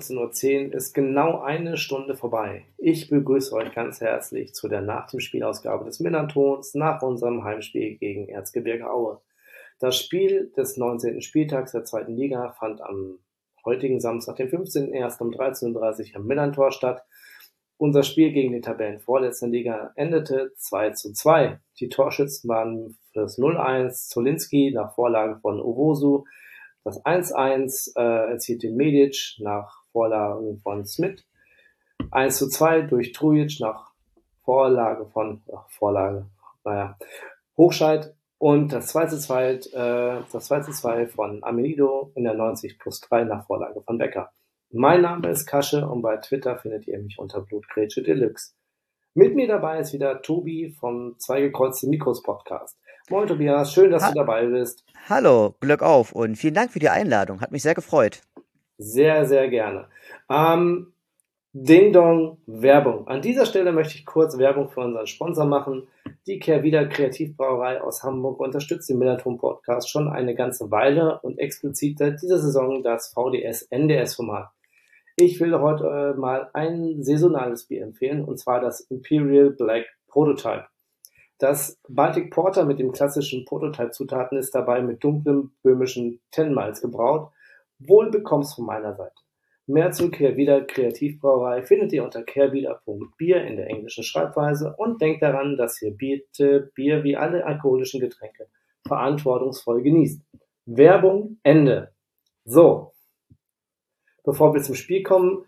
19.10 Uhr ist genau eine Stunde vorbei. Ich begrüße euch ganz herzlich zu der Nach dem Spielausgabe des Millantons nach unserem Heimspiel gegen Erzgebirge Aue. Das Spiel des 19. Spieltags der zweiten Liga fand am heutigen Samstag, den 15.01. um 13.30 Uhr am Millantor statt. Unser Spiel gegen die Tabellenvorletzten Liga endete 2 zu 2. Die Torschützen waren fürs 0-1 Zolinski nach Vorlage von Owosu. Das 1-1 äh, erzielte Medic nach Vorlage von Smith. 1 zu 2 durch Trujic nach Vorlage von, ach, Vorlage, naja, Hochscheid und das zweite zwei, äh, das zweite zwei von Amenido in der 90 plus 3 nach Vorlage von Becker. Mein Name ist Kasche und bei Twitter findet ihr mich unter Blutgrätsche Deluxe. Mit mir dabei ist wieder Tobi vom Zwei gekreuzte Mikros Podcast. Moin Tobias, schön, dass ha du dabei bist. Hallo, Glück auf und vielen Dank für die Einladung. Hat mich sehr gefreut. Sehr, sehr gerne. Ähm, Ding Dong Werbung. An dieser Stelle möchte ich kurz Werbung für unseren Sponsor machen. Die Kehrwieder Kreativbrauerei aus Hamburg unterstützt den Millerton Podcast schon eine ganze Weile und explizit seit dieser Saison das VDS NDS Format. Ich will heute äh, mal ein saisonales Bier empfehlen und zwar das Imperial Black Prototype. Das Baltic Porter mit dem klassischen Prototype-Zutaten ist dabei mit dunklem böhmischen Tenmalz gebraut. Wohl bekommst von meiner Seite. Mehr zu Kehrwieder Kreativbrauerei findet ihr unter kehrwieder.bier in der englischen Schreibweise und denkt daran, dass ihr bitte Bier wie alle alkoholischen Getränke verantwortungsvoll genießt. Werbung Ende. So, bevor wir zum Spiel kommen,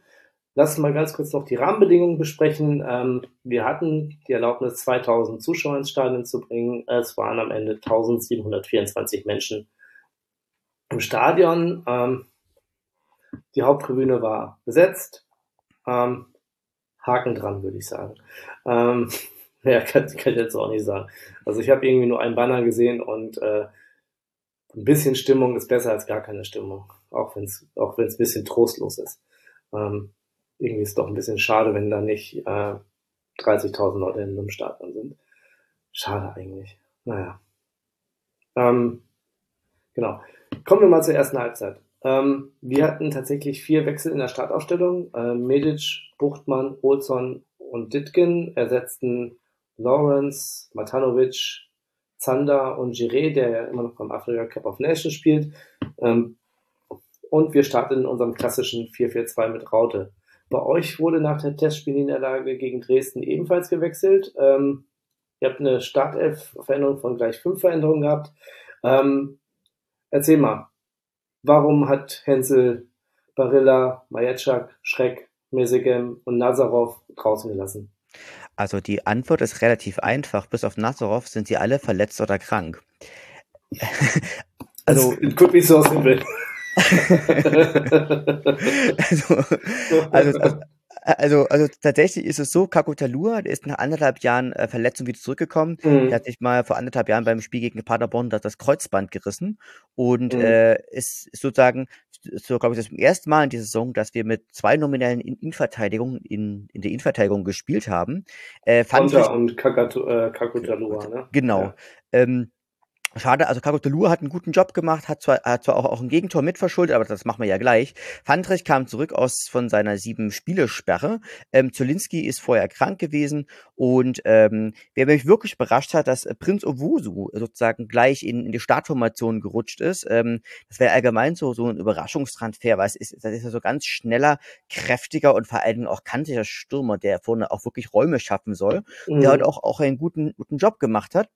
lasst mal ganz kurz noch die Rahmenbedingungen besprechen. Ähm, wir hatten die Erlaubnis, 2000 Zuschauer ins Stadion zu bringen. Es waren am Ende 1724 Menschen im Stadion. Ähm, die Haupttribüne war besetzt. Ähm, Haken dran, würde ich sagen. Ähm, ja, kann, kann ich jetzt auch nicht sagen. Also ich habe irgendwie nur einen Banner gesehen und äh, ein bisschen Stimmung ist besser als gar keine Stimmung. Auch wenn es auch wenn's ein bisschen trostlos ist. Ähm, irgendwie ist es doch ein bisschen schade, wenn da nicht äh, 30.000 Leute in einem Stadion sind. Schade eigentlich. Naja. Ähm, genau. Kommen wir mal zur ersten Halbzeit. Ähm, wir hatten tatsächlich vier Wechsel in der Startaufstellung. Ähm, Medic, Buchtmann, Olson und Ditkin ersetzten Lawrence, Matanovic, Zander und Giré, der ja immer noch beim Afrika Cup of Nations spielt. Ähm, und wir starten in unserem klassischen 4-4-2 mit Raute. Bei euch wurde nach der Testspielniederlage gegen Dresden ebenfalls gewechselt. Ähm, ihr habt eine Startelf-Veränderung von gleich fünf Veränderungen gehabt. Ähm, erzähl mal, Warum hat Hensel Barilla, Majatschak, Schreck, Mesegem und Nazarov draußen gelassen? Also die Antwort ist relativ einfach. Bis auf Nazarov sind sie alle verletzt oder krank. also, guck, wie es so aussehen will. also, also, also, also, also tatsächlich ist es so, Kakutalur, der ist nach anderthalb Jahren äh, Verletzung wieder zurückgekommen. Mhm. Der hat sich mal vor anderthalb Jahren beim Spiel gegen Paderborn das, das Kreuzband gerissen und mhm. äh, ist sozusagen so, glaube ich, das erste Mal in dieser Saison, dass wir mit zwei nominellen Innenverteidigungen in, in der Innenverteidigung gespielt haben. Äh, Konter und Kakutalur, ne? Genau. Ja. Ähm, Schade, also Carlos Delur hat einen guten Job gemacht, hat zwar, hat zwar auch, auch ein Gegentor mitverschuldet, aber das machen wir ja gleich. Fandrich kam zurück aus von seiner sieben Spielesperre. Ähm, Zolinski ist vorher krank gewesen und ähm, wer mich wirklich überrascht hat, dass Prinz Owusu sozusagen gleich in, in die Startformation gerutscht ist. Ähm, das wäre allgemein so so ein Überraschungstransfer, weil es ist, das ist ja so ganz schneller, kräftiger und vor allen Dingen auch kantiger Stürmer, der vorne auch wirklich Räume schaffen soll. Mhm. Der halt auch, auch einen guten, guten Job gemacht hat.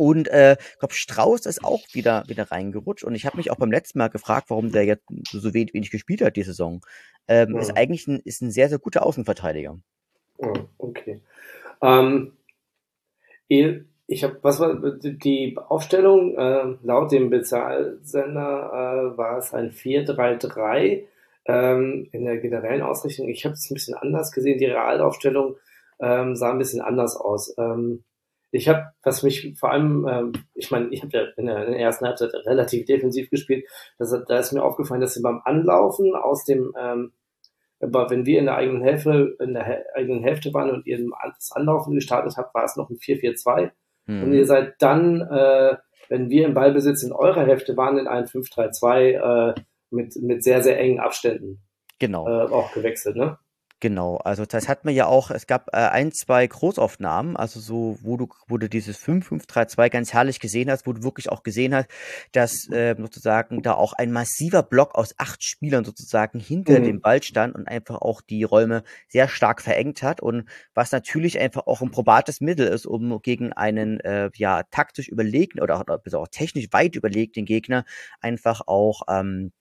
Und äh, ich glaube, Strauß ist auch wieder wieder reingerutscht. Und ich habe mich auch beim letzten Mal gefragt, warum der jetzt so wenig, wenig gespielt hat die Saison. Ähm, ja. Ist eigentlich ein, ist ein sehr, sehr guter Außenverteidiger. Ja, okay. Ähm, ich habe, was war die Aufstellung? Äh, laut dem Bezahlsender äh, war es ein 4-3-3 ähm, in der generellen Ausrichtung. Ich habe es ein bisschen anders gesehen. Die Realaufstellung ähm, sah ein bisschen anders aus. Ähm, ich habe, was mich vor allem, ähm, ich meine, ich habe ja in der, in der, ersten Halbzeit relativ defensiv gespielt. Das, da ist mir aufgefallen, dass sie beim Anlaufen aus dem ähm, Aber wenn wir in der eigenen Hälfte, in der eigenen Hälfte waren und ihr das Anlaufen gestartet habt, war es noch ein 4-4-2. Mhm. Und ihr seid dann, äh, wenn wir im Ballbesitz in eurer Hälfte waren, in ein 5-3-2 äh, mit, mit sehr, sehr engen Abständen. Genau. Äh, auch gewechselt, ne? Genau, also das hat man ja auch, es gab äh, ein, zwei Großaufnahmen, also so, wo du, wo du dieses 5-5-3-2 ganz herrlich gesehen hast, wo du wirklich auch gesehen hast, dass äh, sozusagen da auch ein massiver Block aus acht Spielern sozusagen hinter mhm. dem Ball stand und einfach auch die Räume sehr stark verengt hat und was natürlich einfach auch ein probates Mittel ist, um gegen einen äh, ja taktisch überlegten oder, oder auch technisch weit überlegten Gegner einfach auch ähm,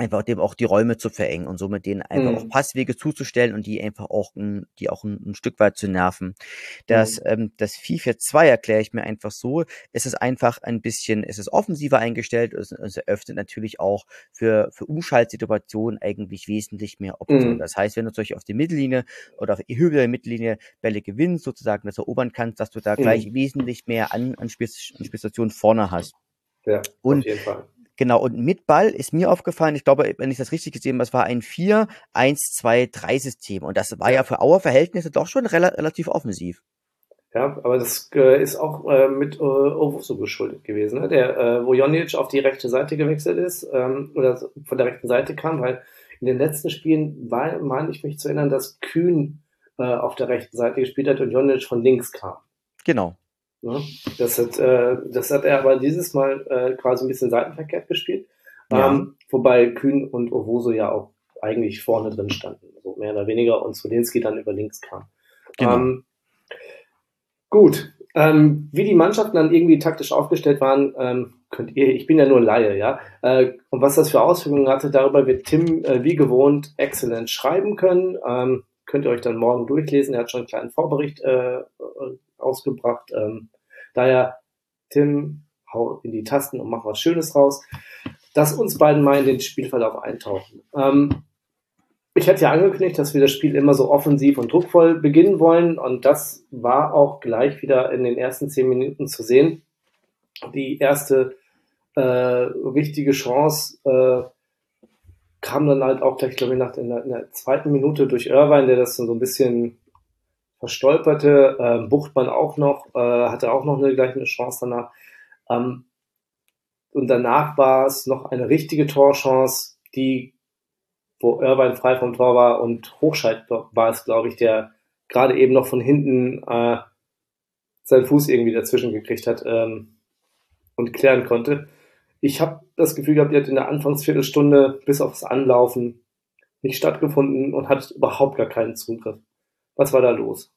einfach dem auch die Räume zu verengen und somit denen einfach mhm. auch Passwege zuzustellen und die einfach auch ein, die auch ein, ein Stück weit zu nerven. Das, mhm. ähm, das 4-4-2 erkläre ich mir einfach so, es ist einfach ein bisschen, es ist offensiver eingestellt, es, es eröffnet natürlich auch für, für Umschaltsituationen eigentlich wesentlich mehr Optionen. Mhm. Das heißt, wenn du zum Beispiel auf die Mittellinie oder auf die Höhe der Mittellinie Bälle gewinnst, sozusagen das erobern kannst, dass du da gleich mhm. wesentlich mehr an, an, Spielstationen vorne hast. Ja, und auf jeden Fall. Genau, und mit Ball ist mir aufgefallen, ich glaube, wenn ich das richtig gesehen habe, es war ein 4-1-2-3-System. Und das war ja für Auer Verhältnisse doch schon rel relativ offensiv. Ja, aber das äh, ist auch äh, mit äh, Owusu geschuldet gewesen, ne? der, äh, wo Jonic auf die rechte Seite gewechselt ist ähm, oder von der rechten Seite kam, weil in den letzten Spielen war, meine ich mich zu erinnern, dass Kühn äh, auf der rechten Seite gespielt hat und Jonic von links kam. Genau. Ne? Das, hat, äh, das hat er aber dieses Mal äh, quasi ein bisschen seitenverkehrt gespielt. Ja. Ähm, wobei Kühn und Owoso ja auch eigentlich vorne drin standen, so mehr oder weniger, und Zwolinski dann über links kam. Genau. Ähm, gut, ähm, wie die Mannschaften dann irgendwie taktisch aufgestellt waren, ähm, könnt ihr, ich bin ja nur Laie, ja, äh, und was das für Auswirkungen hatte, darüber wird Tim äh, wie gewohnt exzellent schreiben können. Ähm, könnt ihr euch dann morgen durchlesen. Er hat schon einen kleinen Vorbericht äh, ausgebracht. Ähm, daher, Tim, hau in die Tasten und mach was Schönes raus. Dass uns beiden mal in den Spielverlauf eintauchen. Ähm, ich hatte ja angekündigt, dass wir das Spiel immer so offensiv und druckvoll beginnen wollen und das war auch gleich wieder in den ersten zehn Minuten zu sehen. Die erste äh, wichtige Chance äh, kam dann halt auch gleich, glaube ich, nach in der, in der zweiten Minute durch Irvine, der das so ein bisschen verstolperte. Äh, Buchtmann auch noch, äh, hatte auch noch eine gleiche eine Chance danach. Ähm, und danach war es noch eine richtige Torchance, die, wo Irvine frei vom Tor war und Hochscheid war es, glaube ich, der gerade eben noch von hinten äh, seinen Fuß irgendwie dazwischen gekriegt hat ähm, und klären konnte. Ich habe das Gefühl gehabt, die hat in der Anfangsviertelstunde bis aufs Anlaufen nicht stattgefunden und hat überhaupt gar keinen Zugriff. Was war da los?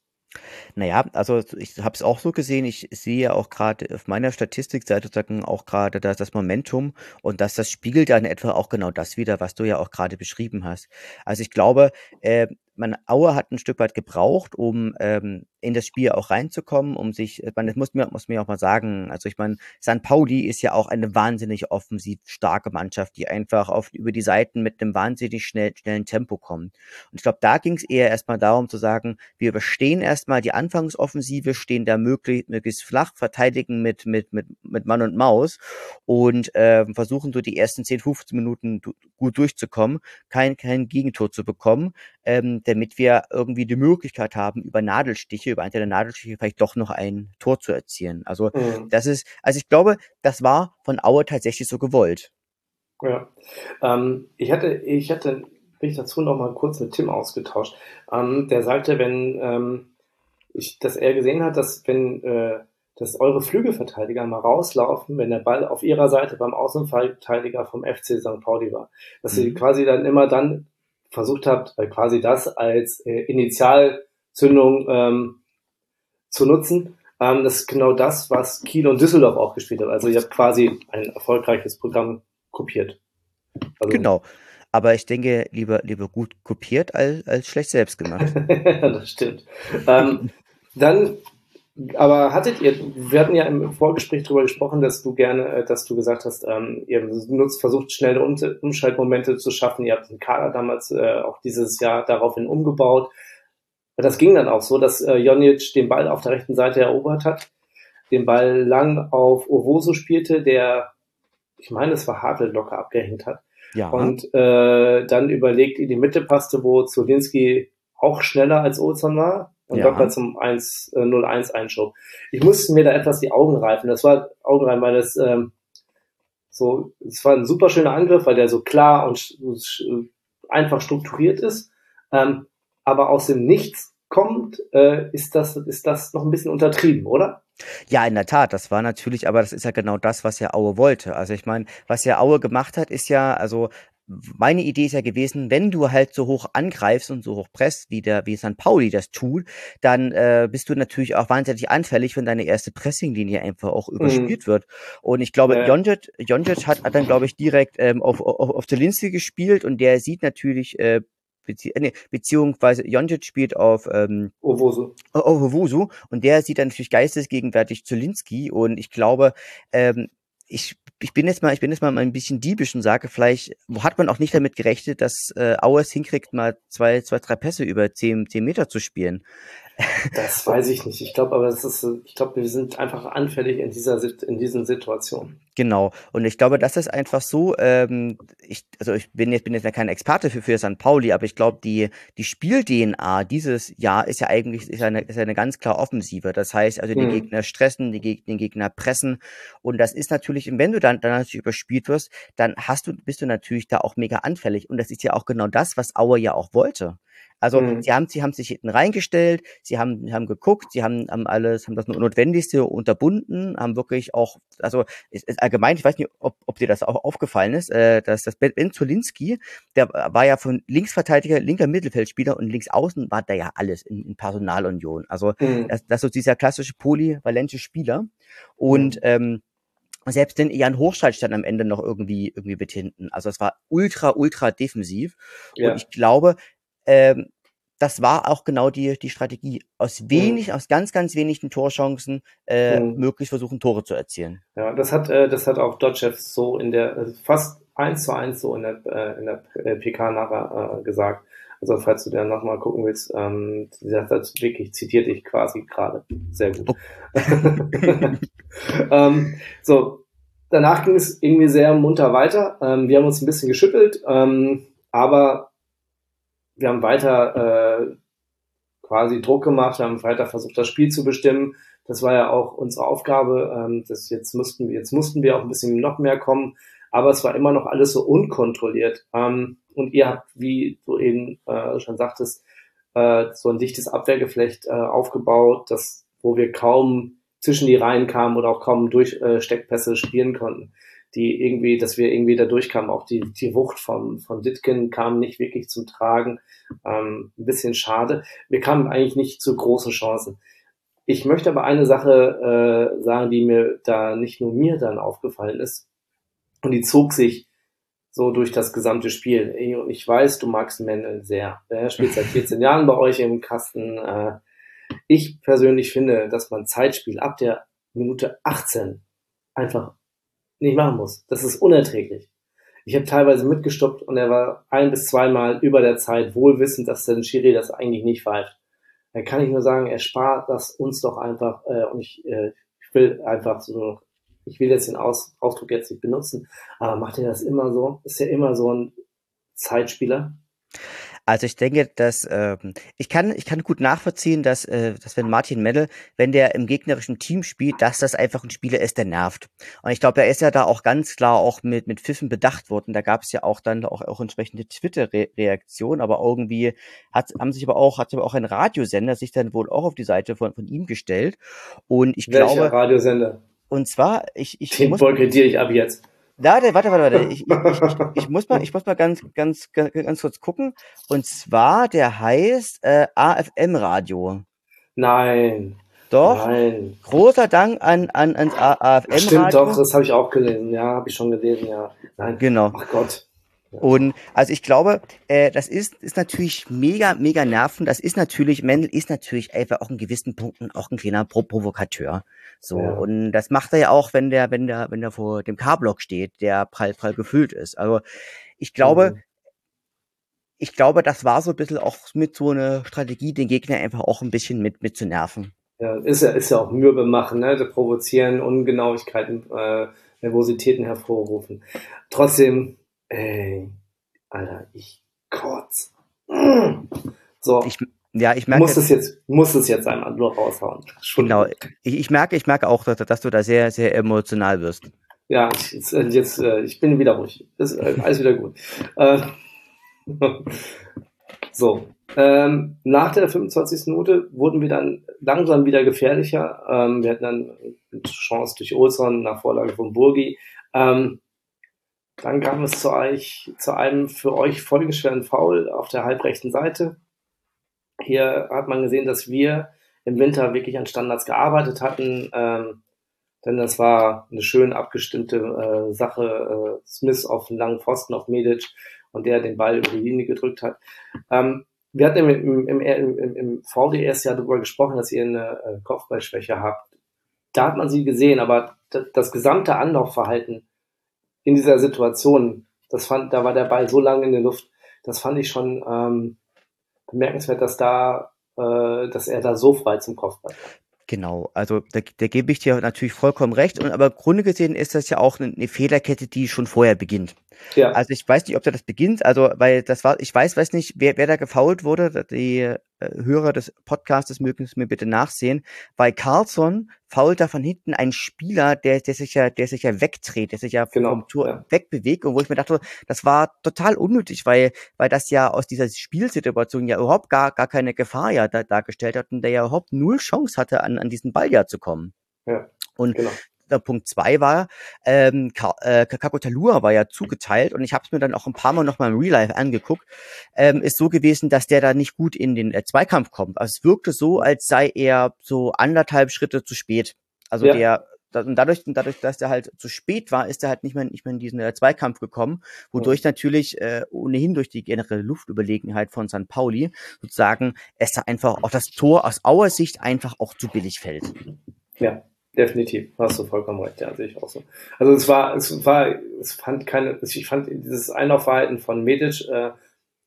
Naja, also ich habe es auch so gesehen, ich sehe ja auch gerade auf meiner Statistikseite sozusagen auch gerade das, das Momentum und dass das spiegelt dann etwa auch genau das wieder, was du ja auch gerade beschrieben hast. Also ich glaube, äh, man Aue hat ein Stück weit gebraucht, um ähm, in das Spiel auch reinzukommen, um sich, man, das muss mir, muss mir auch mal sagen, also ich meine, San Pauli ist ja auch eine wahnsinnig offensiv starke Mannschaft, die einfach oft über die Seiten mit einem wahnsinnig schnell, schnellen Tempo kommt. Und ich glaube, da ging es eher erstmal darum zu sagen, wir überstehen erstmal die Anfangsoffensive, stehen da möglichst, möglichst flach, verteidigen mit, mit, mit, mit Mann und Maus und äh, versuchen so die ersten 10, 15 Minuten gut durchzukommen, kein, kein Gegentor zu bekommen, ähm, damit wir irgendwie die Möglichkeit haben, über Nadelstiche, über einzelne Nadelstiche vielleicht doch noch ein Tor zu erzielen. Also mhm. das ist, also ich glaube, das war von Aue tatsächlich so gewollt. Ja, ähm, ich hatte, ich hatte mich dazu noch mal kurz mit Tim ausgetauscht. Ähm, der sagte, wenn ähm, ich, dass er gesehen hat, dass wenn äh, dass eure Flügelverteidiger mal rauslaufen, wenn der Ball auf ihrer Seite beim Außenverteidiger vom FC St. Pauli war. Dass mhm. sie quasi dann immer dann versucht habt, äh, quasi das als äh, Initialzündung ähm, zu nutzen. Ähm, das ist genau das, was Kiel und Düsseldorf auch gespielt haben. Also ihr habt quasi ein erfolgreiches Programm kopiert. Also, genau. Aber ich denke, lieber, lieber gut kopiert als, als schlecht selbst gemacht. das stimmt. Ähm, dann aber hattet ihr, wir hatten ja im Vorgespräch darüber gesprochen, dass du gerne, äh, dass du gesagt hast, ähm, ihr nutzt, versucht schnelle Umschaltmomente zu schaffen. Ihr habt den Kader damals äh, auch dieses Jahr daraufhin umgebaut. Das ging dann auch so, dass äh, Jonic den Ball auf der rechten Seite erobert hat, den Ball lang auf Ovoso spielte, der, ich meine, es war Hartl locker abgehängt hat. Ja. Und äh, dann überlegt, in die Mitte passte, wo Zulinski auch schneller als Olsson war und ja. Doppler zum 1, äh, 0-1 einschob. Ich musste mir da etwas die Augen reifen. Das war Augenreifen, weil das ähm, so, es war ein super schöner Angriff, weil der so klar und einfach strukturiert ist. Ähm, aber aus dem Nichts kommt, äh, ist das, ist das noch ein bisschen untertrieben, oder? Ja, in der Tat, das war natürlich, aber das ist ja genau das, was ja Aue wollte. Also ich meine, was ja Aue gemacht hat, ist ja, also meine Idee ist ja gewesen, wenn du halt so hoch angreifst und so hoch presst, wie der, wie St. Pauli das tut, dann äh, bist du natürlich auch wahnsinnig anfällig, wenn deine erste Pressinglinie einfach auch mhm. überspielt wird. Und ich glaube, ja. Jonjet, Jonjet hat, hat dann, glaube ich, direkt ähm, auf, auf, auf Zelinski gespielt und der sieht natürlich äh, Bezie äh, nee, beziehungsweise Jonjic spielt auf ähm, Owosu. Owosu und der sieht dann natürlich geistesgegenwärtig Zulinski und ich glaube, ähm, ich, ich bin jetzt mal, ich bin jetzt mal ein bisschen diebisch und sage, vielleicht hat man auch nicht damit gerechnet, dass äh, Auers hinkriegt, mal zwei, zwei, drei Pässe über zehn, zehn Meter zu spielen. Das weiß ich nicht. Ich glaube aber, das ist, ich glaube, wir sind einfach anfällig in dieser, in diesen Situationen. Genau. Und ich glaube, das ist einfach so, ähm, ich, also ich bin jetzt, bin jetzt ja kein Experte für, für St. Pauli, aber ich glaube, die, die Spiel-DNA dieses Jahr ist ja eigentlich, ist eine, ist eine ganz klar Offensive. Das heißt, also die mhm. Gegner stressen, die Gegner, den Gegner pressen. Und das ist natürlich, wenn du dann, dann natürlich überspielt wirst, dann hast du, bist du natürlich da auch mega anfällig. Und das ist ja auch genau das, was Auer ja auch wollte. Also mhm. sie haben, sie haben sich hinten reingestellt, sie haben, haben geguckt, sie haben, haben alles, haben das Notwendigste unterbunden, haben wirklich auch, also ist, ist allgemein, ich weiß nicht, ob, ob dir das auch aufgefallen ist, äh, dass das Ben Zolinski, der war ja von Linksverteidiger, linker Mittelfeldspieler und links außen war da ja alles in, in Personalunion. Also mhm. das, das ist dieser klassische polyvalente Spieler. Und mhm. ähm, selbst den Jan Hochscheid stand am Ende noch irgendwie irgendwie mit hinten. Also es war ultra ultra defensiv ja. und ich glaube, ähm, das war auch genau die, die Strategie. Aus mhm. wenig, mhm. aus ganz, ganz wenigen Torchancen äh, mhm. möglichst versuchen, Tore zu erzielen. Ja, das hat, äh, das hat auch Dotchev so in der, also fast eins zu eins so in der, äh, in der äh, PK nachher äh, gesagt. Also falls du da nochmal gucken willst, ähm, das hat wirklich zitiert dich quasi gerade. Sehr gut. Oh. ähm, so, danach ging es irgendwie sehr munter weiter. Ähm, wir haben uns ein bisschen geschüttelt, ähm, aber wir haben weiter äh, quasi Druck gemacht, haben weiter versucht, das Spiel zu bestimmen. Das war ja auch unsere Aufgabe. Ähm, das jetzt mussten wir, jetzt mussten wir auch ein bisschen noch mehr kommen, aber es war immer noch alles so unkontrolliert. Ähm, und ihr habt, wie du eben äh, schon sagtest, äh, so ein dichtes Abwehrgeflecht äh, aufgebaut, das, wo wir kaum zwischen die Reihen kamen oder auch kaum durch äh, Steckpässe spielen konnten die irgendwie, dass wir irgendwie da durchkamen. Auch die, die Wucht von, von Ditkin kam nicht wirklich zum Tragen. Ähm, ein bisschen schade. Wir kamen eigentlich nicht zu großen Chancen. Ich möchte aber eine Sache äh, sagen, die mir da nicht nur mir dann aufgefallen ist. Und die zog sich so durch das gesamte Spiel. Ich weiß, du magst Mendel sehr. Er spielt seit 14 Jahren bei euch im Kasten. Äh, ich persönlich finde, dass man Zeitspiel ab der Minute 18 einfach nicht machen muss. Das ist unerträglich. Ich habe teilweise mitgestoppt und er war ein bis zweimal über der Zeit wohlwissend, dass der Schiri das eigentlich nicht pfeift. Da kann ich nur sagen, er spart das uns doch einfach äh, und ich, äh, ich will einfach so, ich will jetzt den Aus, Ausdruck jetzt nicht benutzen, aber macht er das immer so? Ist er immer so ein Zeitspieler? Also ich denke, dass ähm, ich kann ich kann gut nachvollziehen, dass äh, dass wenn Martin Mendel, wenn der im gegnerischen Team spielt, dass das einfach ein Spieler ist, der nervt. Und ich glaube, er ist ja da auch ganz klar auch mit mit Pfiffen bedacht worden. Da gab es ja auch dann auch auch entsprechende Twitter-Reaktionen, aber irgendwie hat haben sich aber auch hat aber auch ein Radiosender sich dann wohl auch auf die Seite von von ihm gestellt. Und ich Welcher glaube Radiosender? Und zwar ich ich den boykottiere ich ab jetzt. Warte, warte, warte, warte. Ich, ich, ich, muss mal, ich muss mal ganz, ganz, ganz, ganz kurz gucken. Und zwar, der heißt äh, AFM Radio. Nein. Doch. Nein. Großer Dank an, an ans AFM Radio. Stimmt doch, das habe ich auch gelesen. Ja, habe ich schon gelesen, ja. Nein. Genau. Ach Gott. Und also ich glaube, äh, das ist, ist natürlich mega, mega nervend. Das ist natürlich, Mendel ist natürlich einfach auch in gewissen Punkten auch ein kleiner Pro Provokateur. So, ja. und das macht er ja auch, wenn der, wenn der, wenn der vor dem K-Block steht, der prall, prall gefüllt ist. Also ich glaube, mhm. ich glaube, das war so ein bisschen auch mit so einer Strategie, den Gegner einfach auch ein bisschen mit, mit zu nerven. Ja, ist ja, ist ja auch mürbe machen, ne? Provozieren, Ungenauigkeiten, äh, Nervositäten hervorrufen. Trotzdem, ey, Alter, ich kotz. Mm. So. Ich, ja, ich merke. Muss es jetzt, muss es jetzt einmal nur raushauen. Genau. Ich, ich merke, ich merke auch, dass, dass du da sehr, sehr emotional wirst. Ja, jetzt, jetzt ich bin wieder ruhig. Das ist alles wieder gut. Äh, so. Ähm, nach der 25. Minute wurden wir dann langsam wieder gefährlicher. Ähm, wir hatten dann eine Chance durch Olson nach Vorlage von Burgi. Ähm, dann kam es zu, euch, zu einem für euch folgenschweren Foul auf der halbrechten Seite. Hier hat man gesehen, dass wir im Winter wirklich an Standards gearbeitet hatten. Ähm, denn das war eine schön abgestimmte äh, Sache. Äh, Smith auf einen langen Pfosten auf Medic und der den Ball über die Linie gedrückt hat. Ähm, wir hatten im, im, im, im VDS ja darüber gesprochen, dass ihr eine äh, Kopfballschwäche habt. Da hat man sie gesehen, aber das gesamte Anlaufverhalten in dieser Situation, das fand, da war der Ball so lange in der Luft, das fand ich schon ähm, bemerkenswert, dass da, äh, dass er da so frei zum Kopfball war. Genau, also da, da gebe ich dir natürlich vollkommen recht. Und aber Grunde gesehen ist das ja auch eine, eine Fehlerkette, die schon vorher beginnt. Ja. Also ich weiß nicht, ob da das beginnt, also weil das war, ich weiß, weiß nicht, wer, wer da gefault wurde. Die äh, Hörer des Podcasts mögen es mir bitte nachsehen. Weil Carlson fault da von hinten einen Spieler, der, der sich ja, der sich ja wegdreht, der sich ja genau, vom Tor ja. wegbewegt und wo ich mir dachte, das war total unnötig, weil, weil das ja aus dieser Spielsituation ja überhaupt gar, gar keine Gefahr ja da, dargestellt hat und der ja überhaupt null Chance hatte, an, an diesen Ball ja zu kommen. Ja. Und genau der Punkt zwei war, ähm, äh, Kakotalua war ja zugeteilt und ich habe es mir dann auch ein paar Mal nochmal im Real Life angeguckt, ähm, ist so gewesen, dass der da nicht gut in den äh, Zweikampf kommt. Also es wirkte so, als sei er so anderthalb Schritte zu spät. Also ja. der und dadurch, dadurch, dass er halt zu spät war, ist er halt nicht mehr, nicht mehr in diesen äh, Zweikampf gekommen, wodurch ja. natürlich äh, ohnehin durch die generelle Luftüberlegenheit von St. Pauli sozusagen es da einfach auch das Tor aus Auer Sicht einfach auch zu billig fällt. Ja, Definitiv, hast du vollkommen recht, ja, sehe ich auch so. Also es war, es war, es fand keine, ich fand dieses Einlaufverhalten von Medic, äh,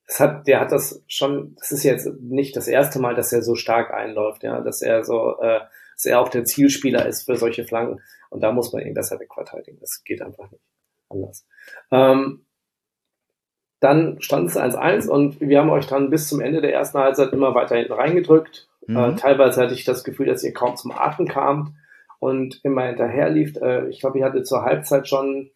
es hat, der hat das schon, das ist jetzt nicht das erste Mal, dass er so stark einläuft, ja, dass er so, äh, dass er auch der Zielspieler ist für solche Flanken. Und da muss man ihn besser wegverteidigen. Das geht einfach nicht anders. Ähm, dann stand es 1-1 und wir haben euch dann bis zum Ende der ersten Halbzeit immer weiter hinten reingedrückt. Mhm. Äh, teilweise hatte ich das Gefühl, dass ihr kaum zum Atmen kamt und immer hinterher lief. Äh, ich glaube, ich hatte zur Halbzeit schon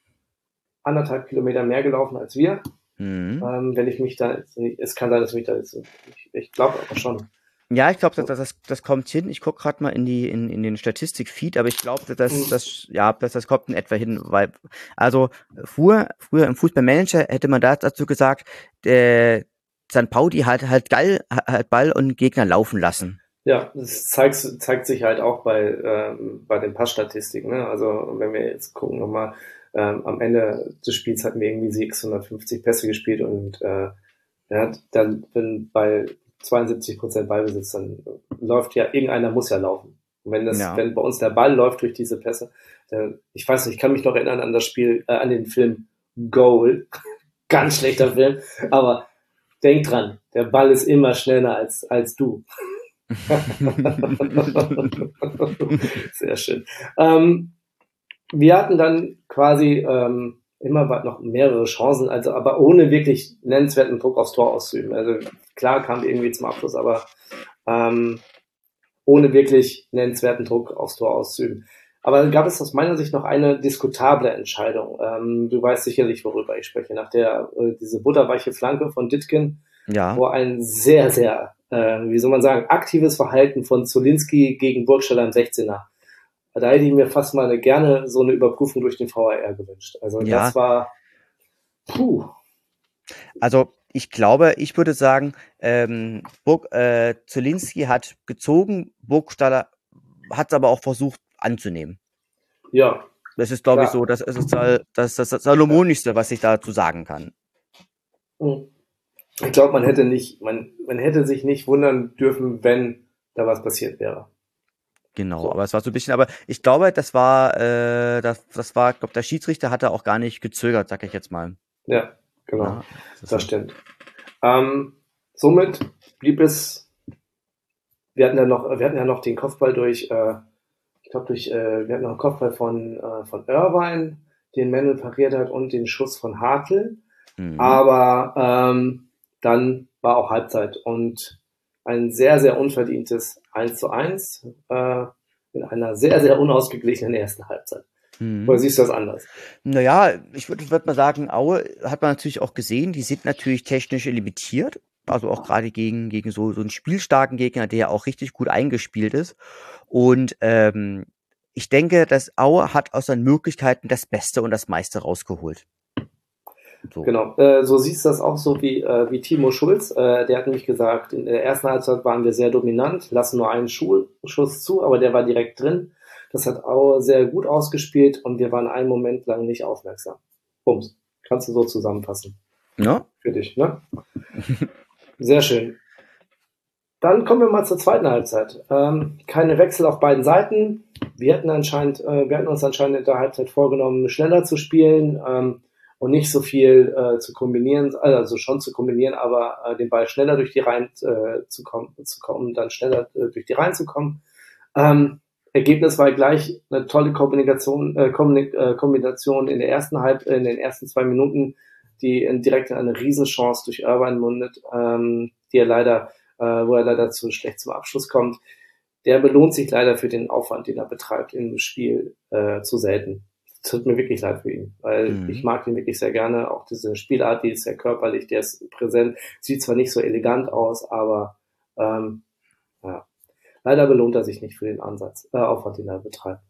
anderthalb Kilometer mehr gelaufen als wir. Mhm. Ähm, wenn ich mich da, es kann sein, dass mich da jetzt, ich, ich glaube aber schon. Ja, ich glaube, das, das, das kommt hin. Ich gucke gerade mal in die in, in den Statistik-Feed, aber ich glaube, dass mhm. das ja, dass das kommt in etwa hin, weil also früher früher im Fußballmanager hätte man da dazu gesagt, der St. Pauli hat halt geil halt Ball und Gegner laufen lassen. Ja, das zeigt, zeigt sich halt auch bei, ähm, bei den Passstatistiken. Ne? Also wenn wir jetzt gucken nochmal, ähm, am Ende des Spiels hatten wir irgendwie 650 Pässe gespielt und äh, ja, dann wenn bei 72 Prozent Ballbesitz, dann läuft ja, irgendeiner muss ja laufen. Und wenn das, ja. wenn bei uns der Ball läuft durch diese Pässe, dann, ich weiß nicht, ich kann mich noch erinnern an das Spiel, äh, an den Film Goal. Ganz schlechter Film, aber denk dran, der Ball ist immer schneller als, als du. Sehr schön. Ähm, wir hatten dann quasi ähm, immer noch mehrere Chancen, also aber ohne wirklich nennenswerten Druck aufs Tor auszuüben. Also klar kam irgendwie zum Abschluss, aber ähm, ohne wirklich nennenswerten Druck aufs Tor auszuüben. Aber gab es aus meiner Sicht noch eine diskutable Entscheidung. Ähm, du weißt sicherlich, worüber ich spreche. Nach der äh, diese butterweiche Flanke von Ditkin, ja. wo ein sehr, sehr äh, wie soll man sagen, aktives Verhalten von Zolinski gegen Burgstaller im 16er. Da hätte ich mir fast mal eine, gerne so eine Überprüfung durch den VAR gewünscht. Also ja. das war, puh. Also ich glaube, ich würde sagen, ähm, Burg, äh, Zolinski hat gezogen, Burgstaller hat es aber auch versucht anzunehmen. Ja. Das ist, glaube ich, so, das ist das, das, das Salomonischste, was ich dazu sagen kann. Mhm ich glaube, man hätte nicht, man, man hätte sich nicht wundern dürfen, wenn da was passiert wäre. Genau, so. aber es war so ein bisschen, aber ich glaube, das war, äh, das, das war, ich glaube, der Schiedsrichter hatte auch gar nicht gezögert, sag ich jetzt mal. Ja, genau, ja, das, das stimmt. Ähm, somit blieb es, wir hatten ja noch, wir hatten ja noch den Kopfball durch, äh, ich glaube durch, äh, wir hatten noch einen Kopfball von, äh, von Irvine, den Mendel pariert hat und den Schuss von Hartl. Mhm. Aber ähm, dann war auch Halbzeit und ein sehr, sehr unverdientes 1 zu 1 äh, in einer sehr, sehr unausgeglichenen ersten Halbzeit. Mhm. Oder siehst du das anders? Naja, ich würde würd mal sagen, Aue hat man natürlich auch gesehen, die sind natürlich technisch limitiert. Also auch gerade gegen, gegen so, so einen spielstarken Gegner, der ja auch richtig gut eingespielt ist. Und ähm, ich denke, dass Aue hat aus seinen Möglichkeiten das Beste und das meiste rausgeholt. So. Genau, äh, so siehst du das auch so wie, äh, wie Timo Schulz. Äh, der hat nämlich gesagt, in der ersten Halbzeit waren wir sehr dominant, lassen nur einen Schuh, Schuss zu, aber der war direkt drin. Das hat Aue sehr gut ausgespielt und wir waren einen Moment lang nicht aufmerksam. Bums. Kannst du so zusammenfassen. Ja. Für dich, ne? Sehr schön. Dann kommen wir mal zur zweiten Halbzeit. Ähm, keine Wechsel auf beiden Seiten. Wir hatten anscheinend, äh, wir hatten uns anscheinend in der Halbzeit vorgenommen, schneller zu spielen ähm, und nicht so viel äh, zu kombinieren, also schon zu kombinieren, aber äh, den Ball schneller durch die Reihen äh, zu kommen, zu kommen, dann schneller äh, durch die Reihen zu kommen. Ähm, Ergebnis war gleich eine tolle Kombination, äh, äh, Kombination in der ersten Halb, in den ersten zwei Minuten, die direkt in eine Riesenchance durch Irvine mundet, ähm, die er leider, äh, wo er leider zu schlecht zum Abschluss kommt. Der belohnt sich leider für den Aufwand, den er betreibt im Spiel, äh, zu selten. Tut mir wirklich leid für ihn, weil mhm. ich mag ihn wirklich sehr gerne. Auch diese Spielart, die ist sehr körperlich, der ist präsent, sieht zwar nicht so elegant aus, aber ähm, ja, Leider belohnt er sich nicht für den Ansatz, äh, Aufwand, den er betreibt.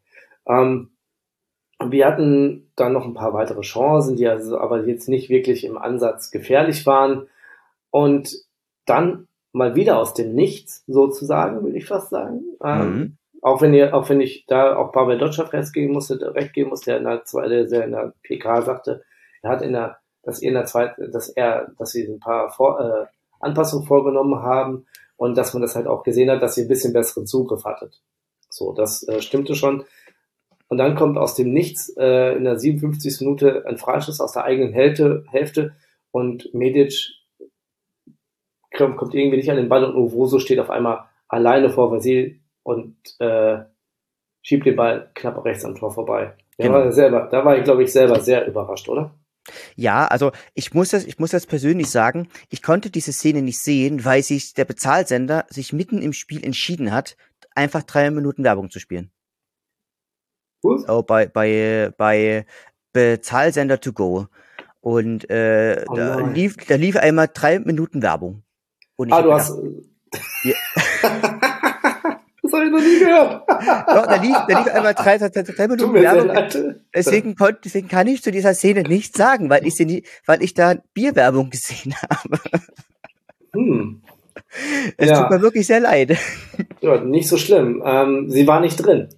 Ähm, wir hatten dann noch ein paar weitere Chancen, die also aber jetzt nicht wirklich im Ansatz gefährlich waren. Und dann mal wieder aus dem Nichts, sozusagen, würde ich fast sagen. Ähm, mhm. Auch wenn ihr, auch wenn ich da auch Pavel Dotschew recht geben musste, recht geben musste, der in der, zweiten, der in der PK sagte, er hat in der, dass er in der zweiten, dass er, dass sie ein paar Vor, äh, Anpassungen vorgenommen haben und dass man das halt auch gesehen hat, dass ihr ein bisschen besseren Zugriff hattet. So, das äh, stimmte schon. Und dann kommt aus dem Nichts äh, in der 57. Minute ein Freischuss aus der eigenen Hälfte, Hälfte und Medic kommt irgendwie nicht an den Ball und Uvoso steht auf einmal alleine vor Vasil und äh, schiebt den Ball knapp rechts am Tor vorbei. Genau. War selber, da war ich, glaube ich, selber sehr überrascht, oder? Ja, also ich muss das, ich muss das persönlich sagen, ich konnte diese Szene nicht sehen, weil sich der Bezahlsender sich mitten im Spiel entschieden hat, einfach drei Minuten Werbung zu spielen. Was? Oh, bei, bei, bei Bezahlsender to go. Und äh, oh da, lief, da lief einmal drei Minuten Werbung. Ah, du gedacht, hast. Ja. Das habe ich noch nie gehört. Doch, da lief, da lief einmal drei, drei, drei Minuten Werbung. Deswegen, konnte, deswegen kann ich zu dieser Szene nichts sagen, weil ich sie nie, weil ich da Bierwerbung gesehen habe. Hm. Es ja. tut mir wirklich sehr leid. Ja, nicht so schlimm. Ähm, sie war nicht drin.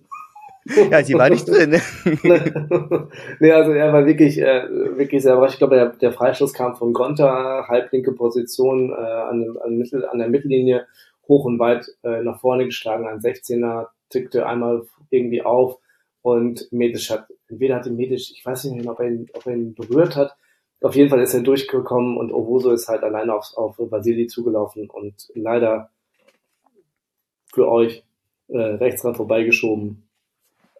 Ja, sie war nicht drin. nee, also er war wirklich, äh, wirklich sehr überrascht. Ich glaube, der, der Freistoß kam von Gonta, halblinke Position äh, an, an, Mittel, an der Mittellinie hoch und weit äh, nach vorne geschlagen. Ein 16er tickte einmal irgendwie auf und Medisch hat, entweder hatte Medisch, ich weiß nicht mehr, ob er ihn, ob er ihn berührt hat. Auf jeden Fall ist er durchgekommen und Ovoso ist halt alleine auf, auf Vasili zugelaufen und leider für euch äh, rechts dran vorbeigeschoben.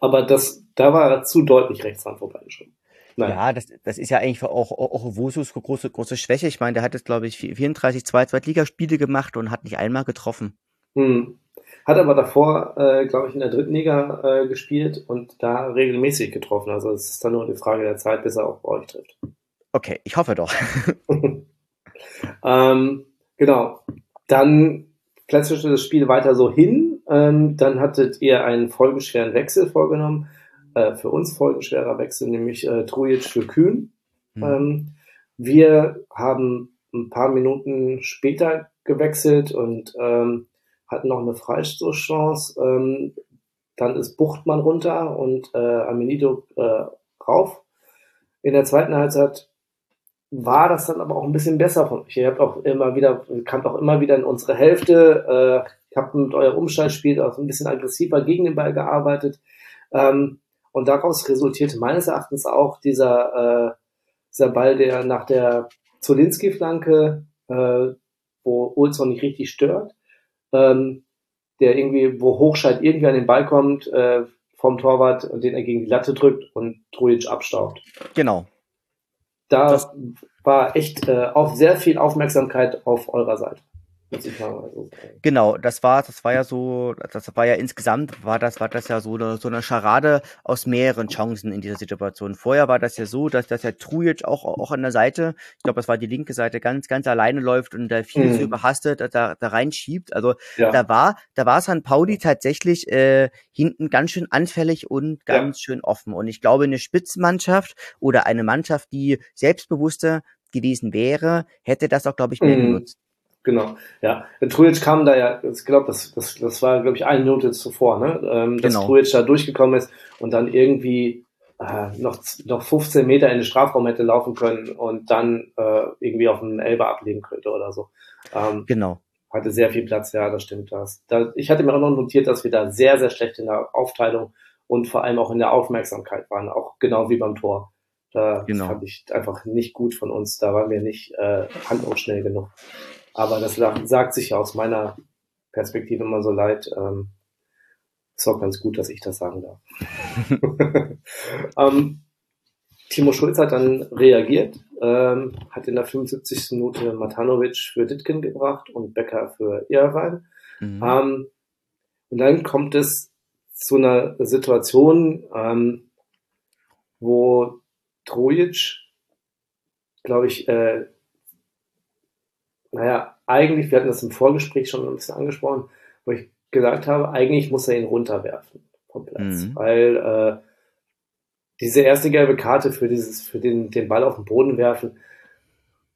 Aber das, da war er zu deutlich rechts dran vorbeigeschoben. Nein. Ja, das, das ist ja eigentlich auch, auch, auch Wosus große, große Schwäche. Ich meine, der hat jetzt, glaube ich, 34 zwei Zweitligaspiele gemacht und hat nicht einmal getroffen. Hm. Hat aber davor, äh, glaube ich, in der dritten Liga äh, gespielt und da regelmäßig getroffen. Also es ist dann nur die Frage der Zeit, bis er auch bei euch trifft. Okay, ich hoffe doch. ähm, genau. Dann plätscherte das Spiel weiter so hin. Ähm, dann hattet ihr einen folgenschweren Wechsel vorgenommen äh, für uns folgenschwerer Wechsel, nämlich äh, Trujic für Kühn. Mhm. Ähm, wir haben ein paar Minuten später gewechselt und ähm, hatten noch eine Freistoßchance. Ähm, dann ist Buchtmann runter und äh, Amenido äh, rauf. In der zweiten Halbzeit war das dann aber auch ein bisschen besser von euch. Ihr habt auch immer wieder, kamt auch immer wieder in unsere Hälfte, äh, habt mit eurem Umschaltspiel auch ein bisschen aggressiver gegen den Ball gearbeitet. Ähm, und daraus resultierte meines Erachtens auch dieser, äh, dieser Ball, der nach der Zolinski-Flanke, äh, wo Olson nicht richtig stört, ähm, der irgendwie, wo Hochscheid irgendwie an den Ball kommt, äh, vom Torwart und den er gegen die Latte drückt und Trujic abstaubt. Genau. da das war echt äh, auch sehr viel Aufmerksamkeit auf eurer Seite. Genau, das war, das war ja so, das war ja insgesamt, war das, war das ja so eine, so eine Scharade aus mehreren Chancen in dieser Situation. Vorher war das ja so, dass, dass der Trujic auch, auch an der Seite, ich glaube, das war die linke Seite, ganz, ganz alleine läuft und da viel mhm. zu überhastet da, da reinschiebt. Also ja. da war, da war San Pauli tatsächlich äh, hinten ganz schön anfällig und ganz ja. schön offen. Und ich glaube, eine Spitzenmannschaft oder eine Mannschaft, die selbstbewusster gewesen wäre, hätte das auch, glaube ich, mehr mhm. genutzt. Genau, ja. Trujic kam da ja, ich glaube, das, das, das war, glaube ich, eine Minute zuvor, ne? Ähm, dass genau. Trujic da durchgekommen ist und dann irgendwie äh, noch, noch 15 Meter in den Strafraum hätte laufen können und dann äh, irgendwie auf einen Elber ablegen könnte oder so. Ähm, genau. Hatte sehr viel Platz, ja, das stimmt. Das. Da, ich hatte mir auch noch notiert, dass wir da sehr, sehr schlecht in der Aufteilung und vor allem auch in der Aufmerksamkeit waren, auch genau wie beim Tor. Da genau. fand ich einfach nicht gut von uns. Da waren wir nicht äh, handlungsschnell genug. Aber das sagt sich ja aus meiner Perspektive immer so leid. Ähm, ist auch ganz gut, dass ich das sagen darf. ähm, Timo Schulz hat dann reagiert, ähm, hat in der 75. Minute Matanovic für Ditkin gebracht und Becker für Irwein. Mhm. Ähm, und dann kommt es zu einer Situation, ähm, wo Trojic, glaube ich, äh, naja, eigentlich, wir hatten das im Vorgespräch schon ein bisschen angesprochen, wo ich gesagt habe, eigentlich muss er ihn runterwerfen vom Platz, mhm. weil äh, diese erste gelbe Karte für dieses, für den, den Ball auf den Boden werfen,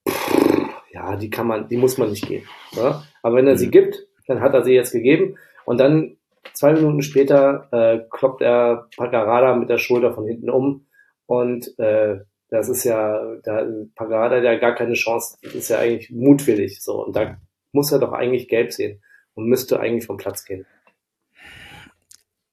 pff, ja, die kann man, die muss man nicht geben. Ja? Aber wenn er mhm. sie gibt, dann hat er sie jetzt gegeben und dann zwei Minuten später äh, kloppt er Pagarada mit der Schulter von hinten um und äh, das ist ja, da Pagada hat ja gar keine Chance, das ist ja eigentlich mutwillig so. Und da muss er doch eigentlich gelb sehen und müsste eigentlich vom Platz gehen.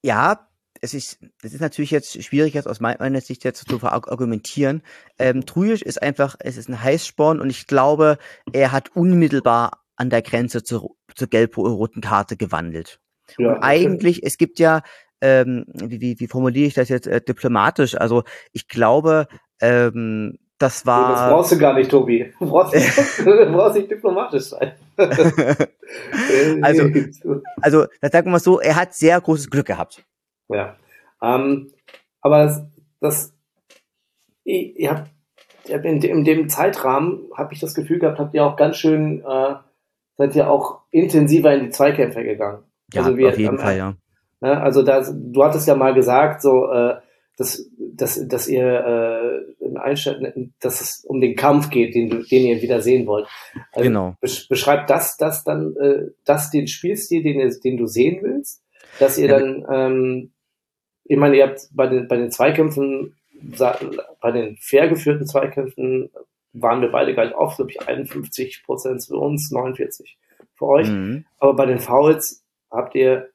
Ja, es ist, es ist natürlich jetzt schwierig, jetzt aus meiner Sicht jetzt zu argumentieren. Ähm, Trujic ist einfach, es ist ein Heißsporn und ich glaube, er hat unmittelbar an der Grenze zur, zur gelb-roten Karte gewandelt. Ja, und eigentlich, es gibt ja, ähm, wie, wie, wie formuliere ich das jetzt äh, diplomatisch? Also ich glaube, ähm, das war. Das brauchst du gar nicht, Tobi. Du brauchst, du brauchst nicht diplomatisch sein. also, also, das sagen wir mal so, er hat sehr großes Glück gehabt. Ja. Ähm, aber das, das ihr, ihr habt, in, in dem Zeitrahmen habe ich das Gefühl gehabt, habt ihr auch ganz schön, äh, seid ihr auch intensiver in die Zweikämpfe gegangen. Ja, also wir, auf jeden ähm, Fall, ja. Ne, also das, du hattest ja mal gesagt, so, äh, dass, dass, dass ihr äh, einstellt, dass es um den Kampf geht, den, den ihr wieder sehen wollt. Also genau. Beschreibt das, das dann, äh, das den Spielstil, den, ihr, den du sehen willst, dass ihr ja, dann, ähm, ich meine, ihr habt bei den, bei den Zweikämpfen, bei den fair geführten Zweikämpfen waren wir beide gleich auf, glaube ich, 51 Prozent für uns, 49 für euch. Mhm. Aber bei den Fouls habt ihr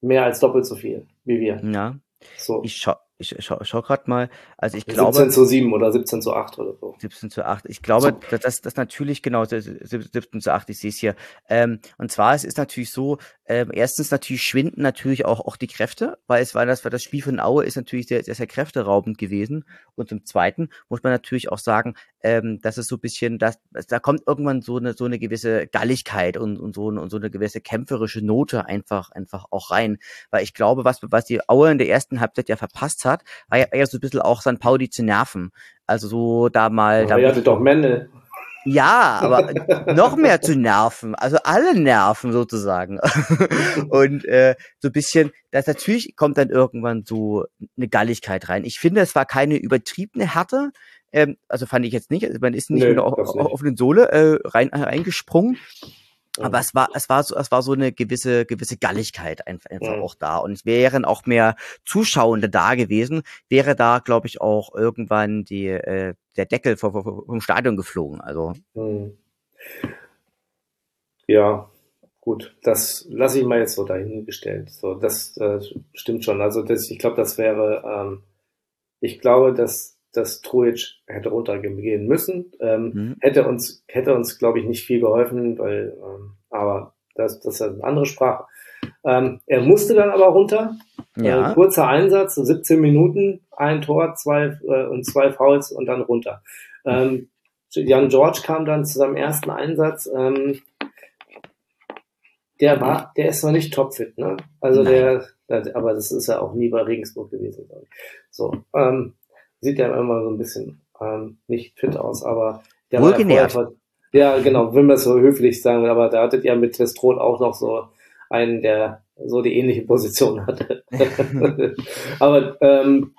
mehr als doppelt so viel wie wir. Ja. So. Ich, scha ich schau, schau gerade mal, also ich 17 glaube. 17 zu 7 oder 17 zu 8 oder so. 17 zu 8. Ich glaube, so. dass das natürlich genau 17 zu 8, ich sehe es hier. Ähm, und zwar es ist natürlich so, ähm, erstens natürlich schwinden natürlich auch, auch die Kräfte, weil es war das, weil das Spiel von Aue ist natürlich sehr, sehr, sehr kräfteraubend gewesen. Und zum Zweiten muss man natürlich auch sagen, ähm, dass es so ein bisschen, dass, da kommt irgendwann so eine, so eine gewisse Galligkeit und, und, so, und so eine gewisse kämpferische Note einfach, einfach auch rein. Weil ich glaube, was, was die Aue in der ersten Halbzeit ja verpasst hat, war ja eher so ein bisschen auch San Pauli zu nerven. Also so da mal. Aber da ihr hattet doch Mende. Ja, aber noch mehr zu nerven, also alle Nerven sozusagen. und äh, so ein bisschen, das natürlich kommt dann irgendwann so eine Galligkeit rein. Ich finde, es war keine übertriebene Härte, ähm, also fand ich jetzt nicht, also man ist nicht nee, auf, auf den Sohle äh, rein, reingesprungen, aber es war, es war so, es war so eine gewisse, gewisse Galligkeit einfach, einfach mhm. auch da. Und es wären auch mehr Zuschauende da gewesen, wäre da, glaube ich, auch irgendwann die, äh, der Deckel vom, vom Stadion geflogen. Also. Mhm. Ja, gut, das lasse ich mal jetzt so dahingestellt. So, das äh, stimmt schon. Also das, ich glaube, das wäre, ähm, ich glaube, dass dass Trujic hätte runtergehen müssen. Ähm, mhm. Hätte uns, hätte uns, glaube ich, nicht viel geholfen, weil, ähm, aber das, das ist eine andere Sprache. Ähm, er musste dann aber runter. Äh, ja. Äh, kurzer Einsatz, 17 Minuten, ein Tor, zwei äh, und zwei Fouls und dann runter. Ähm, Jan George kam dann zu seinem ersten Einsatz. Ähm, der war, der ist noch nicht topfit, ne? Also der, der, aber das ist ja auch nie bei Regensburg gewesen. So, ähm, sieht ja immer so ein bisschen ähm, nicht fit aus, aber der Wohlgenährt. war ja, genau, wenn man es so höflich sagen, aber da hattet ihr mit Testrot auch noch so einen, der so die ähnliche Position hatte. aber ähm,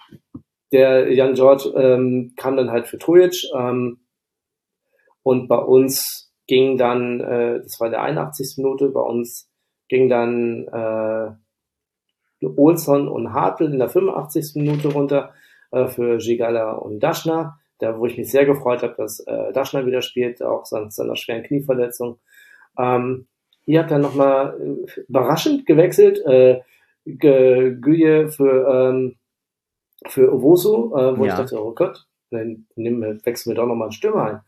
der Jan George ähm, kam dann halt für Trojic ähm, und bei uns ging dann, äh, das war der 81. Minute, bei uns ging dann äh, Olson und Hartl in der 85. Minute runter äh, für Gigala und Daschner, da wo ich mich sehr gefreut habe, dass äh, Daschner wieder spielt, auch samt seiner schweren Knieverletzung. Ähm, hier hat er nochmal äh, überraschend gewechselt, äh, Güje für ähm, für Owosu, äh, wo ja. ich dachte, oh Gott, dann nimm, wechseln wir doch nochmal einen Stürmer ein.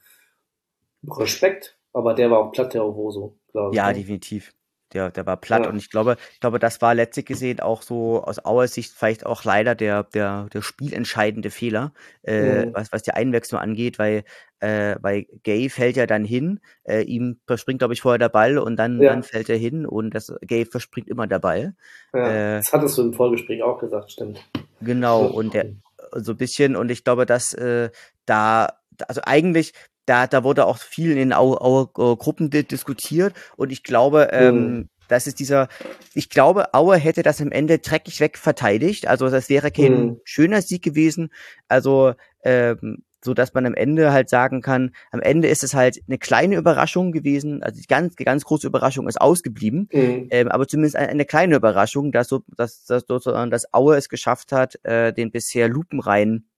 Respekt, aber der war auch platt, der Owosu, glaube ich. Ja, ne? definitiv. Der, der war platt ja. und ich glaube, ich glaube, das war letztlich gesehen auch so aus Auer Sicht vielleicht auch leider der, der, der spielentscheidende Fehler, äh, mhm. was, was die Einwechslung angeht, weil, äh, weil Gay fällt ja dann hin, äh, ihm verspringt, glaube ich, vorher der Ball und dann, ja. dann fällt er hin und das Gay verspringt immer der Ball. Ja, äh, das hattest du im Vorgespräch auch gesagt, stimmt. Genau, und der so ein bisschen, und ich glaube, dass äh, da, also eigentlich, da, da wurde auch viel in den Au, Au, Au Gruppen diskutiert und ich glaube, ähm, mhm. das ist dieser, ich glaube, Aue hätte das am Ende dreckig weg verteidigt. Also das wäre kein mhm. schöner Sieg gewesen. Also ähm, so dass man am Ende halt sagen kann, am Ende ist es halt eine kleine Überraschung gewesen, also die ganz, die ganz große Überraschung ist ausgeblieben, mhm. ähm, aber zumindest eine, eine, kleine Überraschung, dass so, dass, dass sozusagen das Aue es geschafft hat, äh, den bisher lupenreinen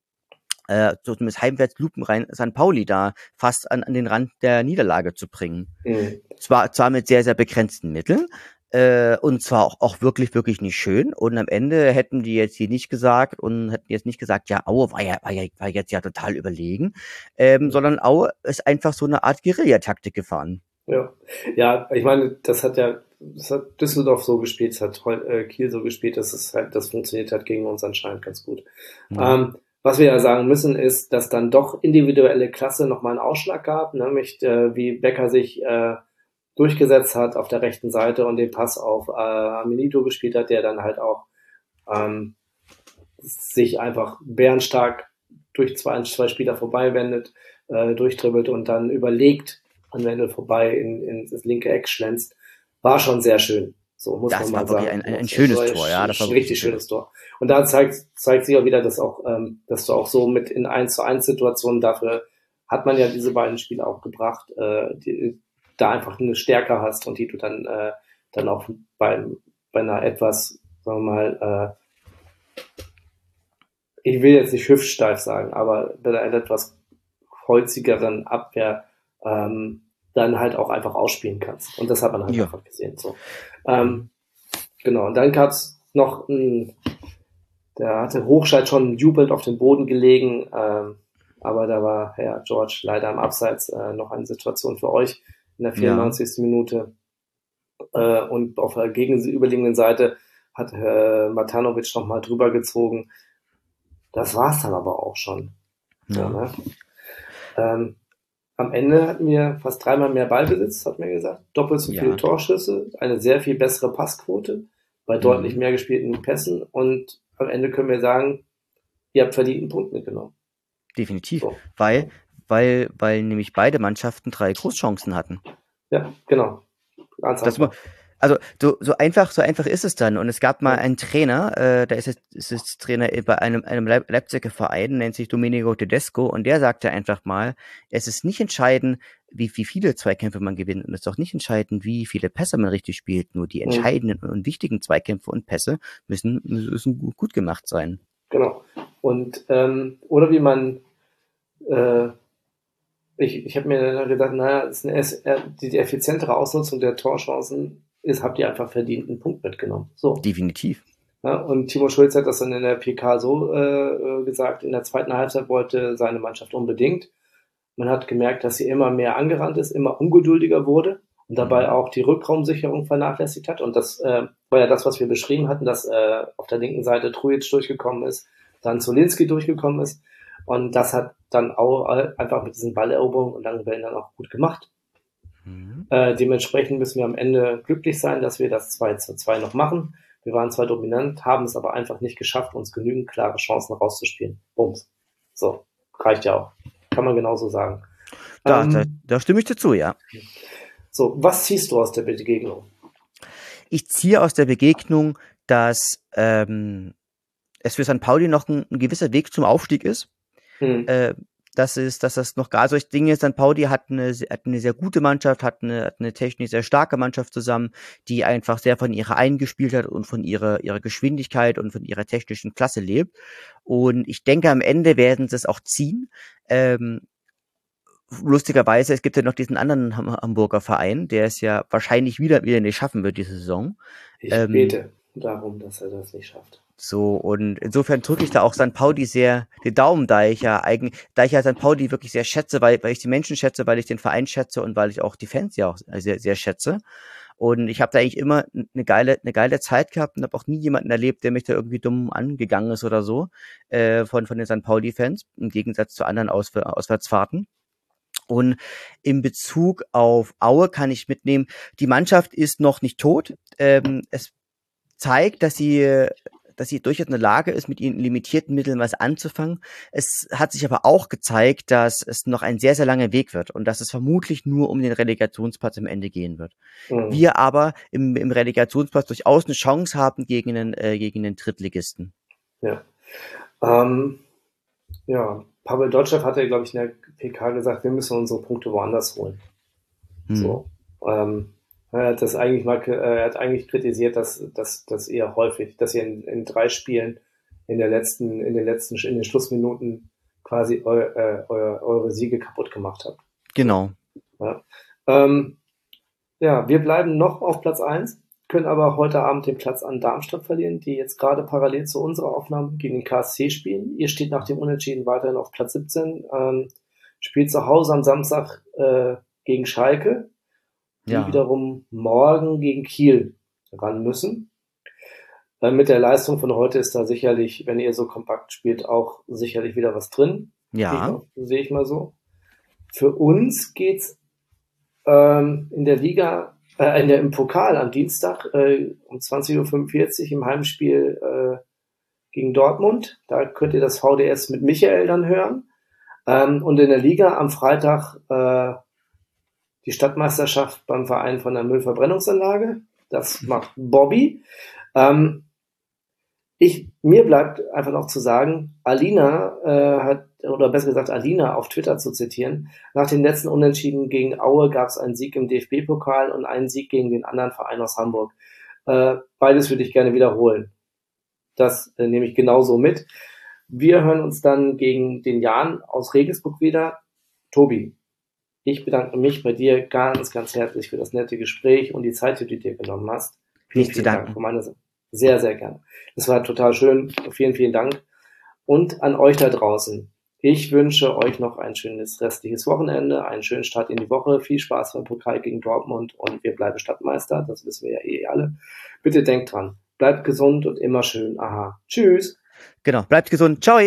äh, so zumindest heimwärts lupenrein St. Pauli da fast an, an den Rand der Niederlage zu bringen. Mhm. Zwar, zwar mit sehr, sehr begrenzten Mitteln, äh, und zwar auch, auch wirklich, wirklich nicht schön. Und am Ende hätten die jetzt hier nicht gesagt und hätten jetzt nicht gesagt, ja, Aue war ja, war ja, war jetzt ja total überlegen, ähm, sondern Aue ist einfach so eine Art Guerillataktik gefahren. Ja, ja, ich meine, das hat ja, das hat Düsseldorf so gespielt, das hat äh, Kiel so gespielt, dass es halt, das funktioniert hat gegen uns anscheinend ganz gut. Mhm. Ähm, was wir ja sagen müssen, ist, dass dann doch individuelle Klasse nochmal einen Ausschlag gab, nämlich äh, wie Becker sich äh, durchgesetzt hat auf der rechten Seite und den Pass auf äh, Aminito gespielt hat, der dann halt auch ähm, sich einfach bärenstark durch zwei, zwei Spieler vorbei wendet, äh, durchdribbelt und dann überlegt an Wendel vorbei in, in das linke Eck schlänzt. War schon sehr schön. So muss das man mal sagen. Ein, ein, ein schönes ein, Tor, ja. Das war ein richtig schönes Tor. Und da zeigt, zeigt sich auch wieder, dass auch, ähm, dass du auch so mit in 1 zu 1 Situationen dafür hat man ja diese beiden Spiele auch gebracht, äh, die, da einfach eine Stärke hast und die du dann, äh, dann auch beim, bei einer etwas, sagen wir mal, äh, ich will jetzt nicht hüftsteif sagen, aber bei einer etwas holzigeren Abwehr ähm, dann halt auch einfach ausspielen kannst. Und das hat man halt ja. einfach gesehen. So. Ähm, genau, und dann gab's noch ein, der hatte Hochscheid schon jubelnd auf dem Boden gelegen, ähm, aber da war Herr George leider am Abseits äh, noch eine Situation für euch in der 94. Ja. Minute. Äh, und auf der gegenüberliegenden Seite hat äh, Matanovic nochmal drüber gezogen. Das war's dann aber auch schon. Ja. ja ne? ähm, am Ende hatten wir fast dreimal mehr Ballbesitz, hat mir gesagt. Doppelt so viele Torschüsse, eine sehr viel bessere Passquote bei deutlich mhm. mehr gespielten Pässen und am Ende können wir sagen, ihr habt verdient einen Punkt mitgenommen. Definitiv, so. weil weil, weil nämlich beide Mannschaften drei Großchancen hatten. Ja, genau. Ganz das, also so, so einfach, so einfach ist es dann. Und es gab mal einen Trainer, äh, der ist jetzt, ist jetzt Trainer bei einem, einem Leipziger Verein, nennt sich Domenico Tedesco, und der sagte einfach mal, es ist nicht entscheidend, wie, wie viele Zweikämpfe man gewinnt, und es ist auch nicht entscheidend, wie viele Pässe man richtig spielt. Nur die entscheidenden mhm. und wichtigen Zweikämpfe und Pässe müssen, müssen gut gemacht sein. Genau. Und ähm, oder wie man äh, ich, ich habe mir dann gedacht, naja, ist eine, äh, die effizientere Ausnutzung der Torchancen ist, habt ihr einfach verdient einen Punkt mitgenommen. So. Definitiv. Ja, und Timo Schulz hat das dann in der PK so äh, gesagt, in der zweiten Halbzeit wollte seine Mannschaft unbedingt. Man hat gemerkt, dass sie immer mehr angerannt ist, immer ungeduldiger wurde und dabei mhm. auch die Rückraumsicherung vernachlässigt hat. Und das äh, war ja das, was wir beschrieben hatten, dass äh, auf der linken Seite Trujic durchgekommen ist, dann Zolinski durchgekommen ist Und das hat dann auch einfach mit diesen Balleroberungen und langen Bällen dann auch gut gemacht. Mhm. Äh, dementsprechend müssen wir am Ende glücklich sein, dass wir das 2 zu 2 noch machen. Wir waren zwar dominant, haben es aber einfach nicht geschafft, uns genügend klare Chancen rauszuspielen. Bums. So, reicht ja auch. Kann man genauso sagen. Da, ähm, da, da stimme ich dir zu, ja. So, was ziehst du aus der Begegnung? Ich ziehe aus der Begegnung, dass ähm, es für St. Pauli noch ein, ein gewisser Weg zum Aufstieg ist. Hm. Äh, das ist, dass das noch gar solche Dinge ist. St. Pauli hat eine, hat eine sehr gute Mannschaft, hat eine, hat eine technisch sehr starke Mannschaft zusammen, die einfach sehr von ihrer eingespielt hat und von ihrer, ihrer Geschwindigkeit und von ihrer technischen Klasse lebt. Und ich denke, am Ende werden sie es auch ziehen. Ähm, lustigerweise, es gibt ja noch diesen anderen Hamburger Verein, der es ja wahrscheinlich wieder, wieder nicht schaffen wird, diese Saison. Ich ähm, bete darum, dass er das nicht schafft. So, und insofern drücke ich da auch St. Pauli sehr den Daumen, da ich ja eigentlich, da ich ja St. Pauli wirklich sehr schätze, weil, weil ich die Menschen schätze, weil ich den Verein schätze und weil ich auch die Fans ja auch sehr, sehr schätze. Und ich habe da eigentlich immer eine geile, eine geile Zeit gehabt und habe auch nie jemanden erlebt, der mich da irgendwie dumm angegangen ist oder so, äh, von, von den St. Pauli-Fans, im Gegensatz zu anderen Ausw Auswärtsfahrten. Und in Bezug auf Aue kann ich mitnehmen, die Mannschaft ist noch nicht tot. Ähm, es zeigt, dass sie dass sie durchaus in der Lage ist, mit ihren limitierten Mitteln was anzufangen. Es hat sich aber auch gezeigt, dass es noch ein sehr, sehr langer Weg wird und dass es vermutlich nur um den Relegationsplatz am Ende gehen wird. Mhm. Wir aber im, im Relegationsplatz durchaus eine Chance haben gegen den, äh, gegen den Drittligisten. Ja. Ähm, ja, Pavel Dotschew hat ja, glaube ich, in der PK gesagt, wir müssen unsere Punkte woanders holen. Hm. So. Ähm, er hat das eigentlich mal, äh, er hat eigentlich kritisiert, dass, dass, dass ihr häufig, dass ihr in, in drei Spielen in der letzten, in den letzten, in den Schlussminuten quasi eu, äh, eu, eure Siege kaputt gemacht habt. Genau. Ja. Ähm, ja, wir bleiben noch auf Platz eins können aber heute Abend den Platz an Darmstadt verlieren, die jetzt gerade parallel zu unserer Aufnahme gegen den KSC spielen. Ihr steht nach dem Unentschieden weiterhin auf Platz 17, ähm, spielt zu Hause am Samstag äh, gegen Schalke, die ja. wiederum morgen gegen Kiel ran müssen. Äh, mit der Leistung von heute ist da sicherlich, wenn ihr so kompakt spielt, auch sicherlich wieder was drin. Ja. Sehe ich mal so. Für uns geht's ähm, in der Liga äh, in der, im Pokal am Dienstag äh, um 20.45 Uhr im Heimspiel äh, gegen Dortmund. Da könnt ihr das VDS mit Michael dann hören. Ähm, und in der Liga am Freitag äh, die Stadtmeisterschaft beim Verein von der Müllverbrennungsanlage. Das macht Bobby. Ähm, ich, mir bleibt einfach noch zu sagen, Alina äh, hat, oder besser gesagt Alina auf Twitter zu zitieren, nach den letzten Unentschieden gegen Aue gab es einen Sieg im DFB-Pokal und einen Sieg gegen den anderen Verein aus Hamburg. Äh, beides würde ich gerne wiederholen. Das äh, nehme ich genauso mit. Wir hören uns dann gegen den Jan aus Regensburg wieder. Tobi, ich bedanke mich bei dir ganz, ganz herzlich für das nette Gespräch und die Zeit, die du dir genommen hast. Vielen, vielen Dank. Von meiner Seite. Sehr, sehr gerne. Das war total schön. Vielen, vielen Dank. Und an euch da draußen. Ich wünsche euch noch ein schönes restliches Wochenende, einen schönen Start in die Woche. Viel Spaß beim Pokal gegen Dortmund und wir bleiben Stadtmeister. Das wissen wir ja eh alle. Bitte denkt dran. Bleibt gesund und immer schön. Aha. Tschüss. Genau. Bleibt gesund. Ciao.